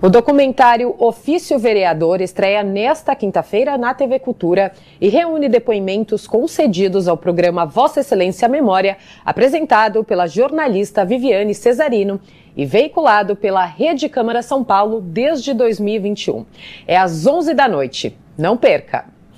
O documentário Ofício Vereador estreia nesta quinta-feira na TV Cultura e reúne depoimentos concedidos ao programa Vossa Excelência Memória, apresentado pela jornalista Viviane Cesarino e veiculado pela Rede Câmara São Paulo desde 2021. É às 11 da noite. Não perca!